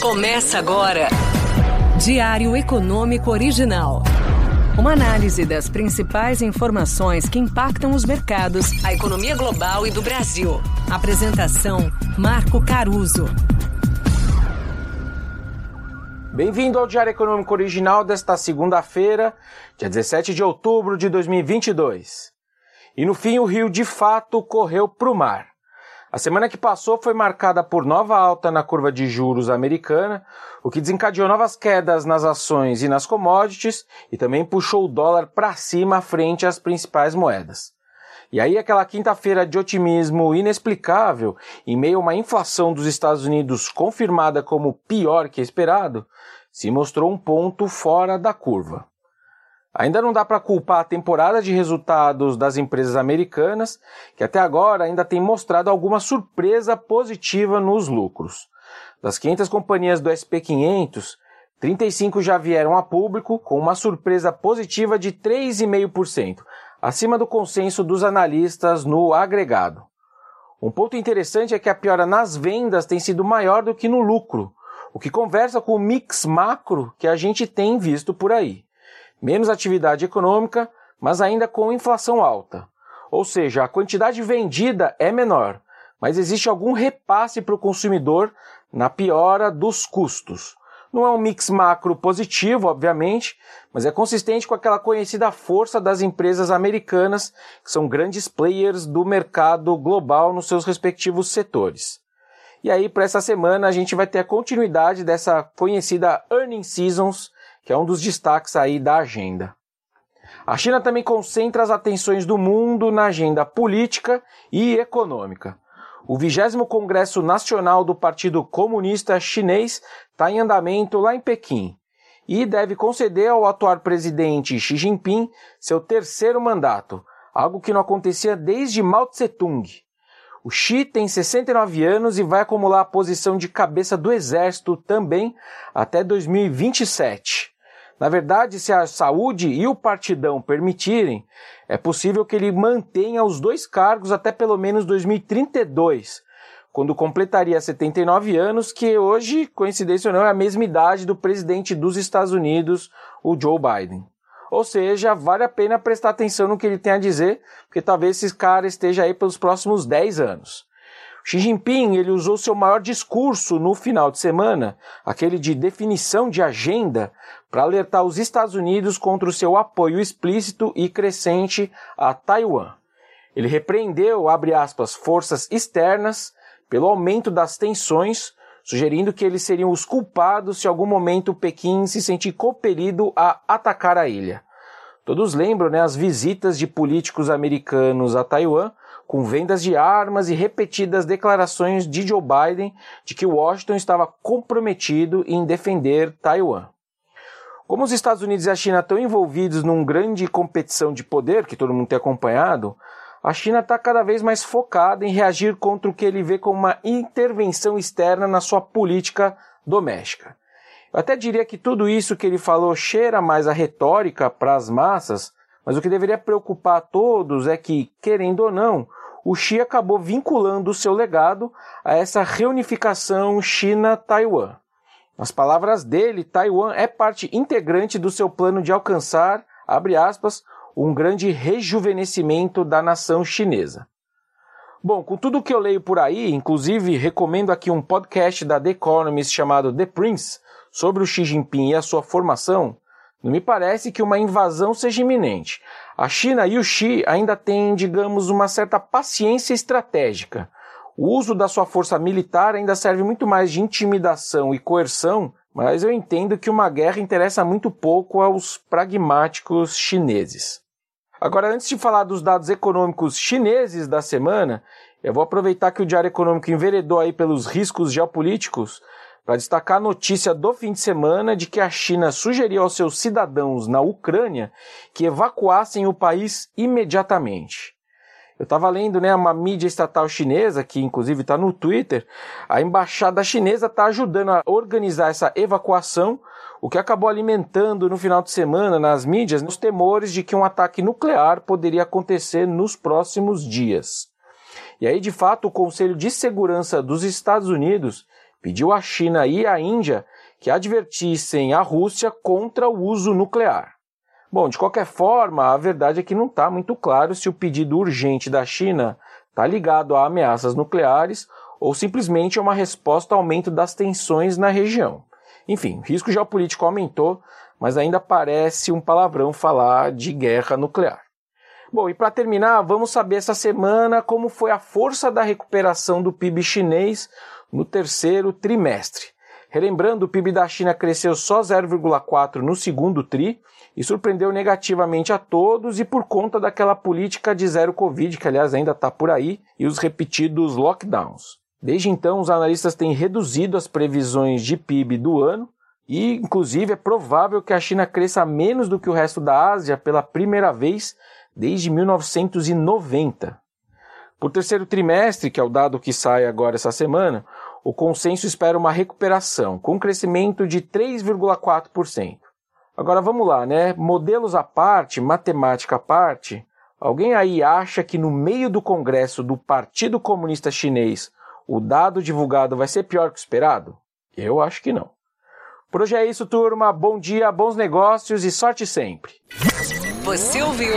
Começa agora. Diário Econômico Original. Uma análise das principais informações que impactam os mercados, a economia global e do Brasil. Apresentação: Marco Caruso. Bem-vindo ao Diário Econômico Original desta segunda-feira, dia 17 de outubro de 2022. E no fim, o Rio de fato correu para o mar. A semana que passou foi marcada por nova alta na curva de juros americana, o que desencadeou novas quedas nas ações e nas commodities e também puxou o dólar para cima frente às principais moedas. E aí aquela quinta-feira de otimismo inexplicável, em meio a uma inflação dos Estados Unidos confirmada como pior que esperado, se mostrou um ponto fora da curva. Ainda não dá para culpar a temporada de resultados das empresas americanas, que até agora ainda tem mostrado alguma surpresa positiva nos lucros. Das 500 companhias do SP500, 35 já vieram a público com uma surpresa positiva de 3,5%, acima do consenso dos analistas no agregado. Um ponto interessante é que a piora nas vendas tem sido maior do que no lucro, o que conversa com o mix macro que a gente tem visto por aí menos atividade econômica, mas ainda com inflação alta. Ou seja, a quantidade vendida é menor, mas existe algum repasse para o consumidor na piora dos custos. Não é um mix macro positivo, obviamente, mas é consistente com aquela conhecida força das empresas americanas, que são grandes players do mercado global nos seus respectivos setores. E aí, para essa semana, a gente vai ter a continuidade dessa conhecida earning seasons, que é um dos destaques aí da agenda. A China também concentra as atenções do mundo na agenda política e econômica. O 20 Congresso Nacional do Partido Comunista Chinês está em andamento lá em Pequim e deve conceder ao atual presidente Xi Jinping seu terceiro mandato, algo que não acontecia desde Mao Tse-tung. O Xi tem 69 anos e vai acumular a posição de cabeça do exército também até 2027. Na verdade, se a saúde e o partidão permitirem, é possível que ele mantenha os dois cargos até pelo menos 2032, quando completaria 79 anos, que hoje, coincidência ou não, é a mesma idade do presidente dos Estados Unidos, o Joe Biden. Ou seja, vale a pena prestar atenção no que ele tem a dizer, porque talvez esse cara esteja aí pelos próximos 10 anos. Xi Jinping ele usou seu maior discurso no final de semana, aquele de definição de agenda, para alertar os Estados Unidos contra o seu apoio explícito e crescente a Taiwan. Ele repreendeu, abre aspas, forças externas pelo aumento das tensões, sugerindo que eles seriam os culpados se algum momento Pequim se sentir compelido a atacar a ilha. Todos lembram né, as visitas de políticos americanos a Taiwan, com vendas de armas e repetidas declarações de Joe Biden de que Washington estava comprometido em defender Taiwan. Como os Estados Unidos e a China estão envolvidos numa grande competição de poder, que todo mundo tem acompanhado, a China está cada vez mais focada em reagir contra o que ele vê como uma intervenção externa na sua política doméstica. Eu até diria que tudo isso que ele falou cheira mais a retórica para as massas, mas o que deveria preocupar a todos é que, querendo ou não, o Xi acabou vinculando o seu legado a essa reunificação China-Taiwan. Nas palavras dele, Taiwan é parte integrante do seu plano de alcançar, abre aspas, um grande rejuvenescimento da nação chinesa. Bom, com tudo que eu leio por aí, inclusive recomendo aqui um podcast da The Economist chamado The Prince sobre o Xi Jinping e a sua formação, não me parece que uma invasão seja iminente. A China e o Xi ainda têm, digamos, uma certa paciência estratégica. O uso da sua força militar ainda serve muito mais de intimidação e coerção, mas eu entendo que uma guerra interessa muito pouco aos pragmáticos chineses. Agora, antes de falar dos dados econômicos chineses da semana, eu vou aproveitar que o Diário Econômico enveredou aí pelos riscos geopolíticos para destacar a notícia do fim de semana de que a China sugeriu aos seus cidadãos na Ucrânia que evacuassem o país imediatamente. Eu estava lendo né, uma mídia estatal chinesa, que inclusive está no Twitter, a embaixada chinesa está ajudando a organizar essa evacuação, o que acabou alimentando no final de semana nas mídias os temores de que um ataque nuclear poderia acontecer nos próximos dias. E aí, de fato, o Conselho de Segurança dos Estados Unidos pediu à China e à Índia que advertissem a Rússia contra o uso nuclear. Bom, de qualquer forma, a verdade é que não está muito claro se o pedido urgente da China está ligado a ameaças nucleares ou simplesmente a uma resposta ao aumento das tensões na região. Enfim, o risco geopolítico aumentou, mas ainda parece um palavrão falar de guerra nuclear. Bom, e para terminar, vamos saber essa semana como foi a força da recuperação do PIB chinês no terceiro trimestre. Relembrando, o PIB da China cresceu só 0,4 no segundo tri e surpreendeu negativamente a todos e por conta daquela política de zero Covid, que aliás ainda está por aí, e os repetidos lockdowns. Desde então, os analistas têm reduzido as previsões de PIB do ano e, inclusive, é provável que a China cresça menos do que o resto da Ásia pela primeira vez desde 1990. Por terceiro trimestre, que é o dado que sai agora essa semana, o consenso espera uma recuperação, com um crescimento de 3,4%. Agora vamos lá, né? Modelos à parte, matemática à parte, alguém aí acha que no meio do congresso do Partido Comunista Chinês o dado divulgado vai ser pior que o esperado? Eu acho que não. Por hoje é isso, turma. Bom dia, bons negócios e sorte sempre. Você ouviu?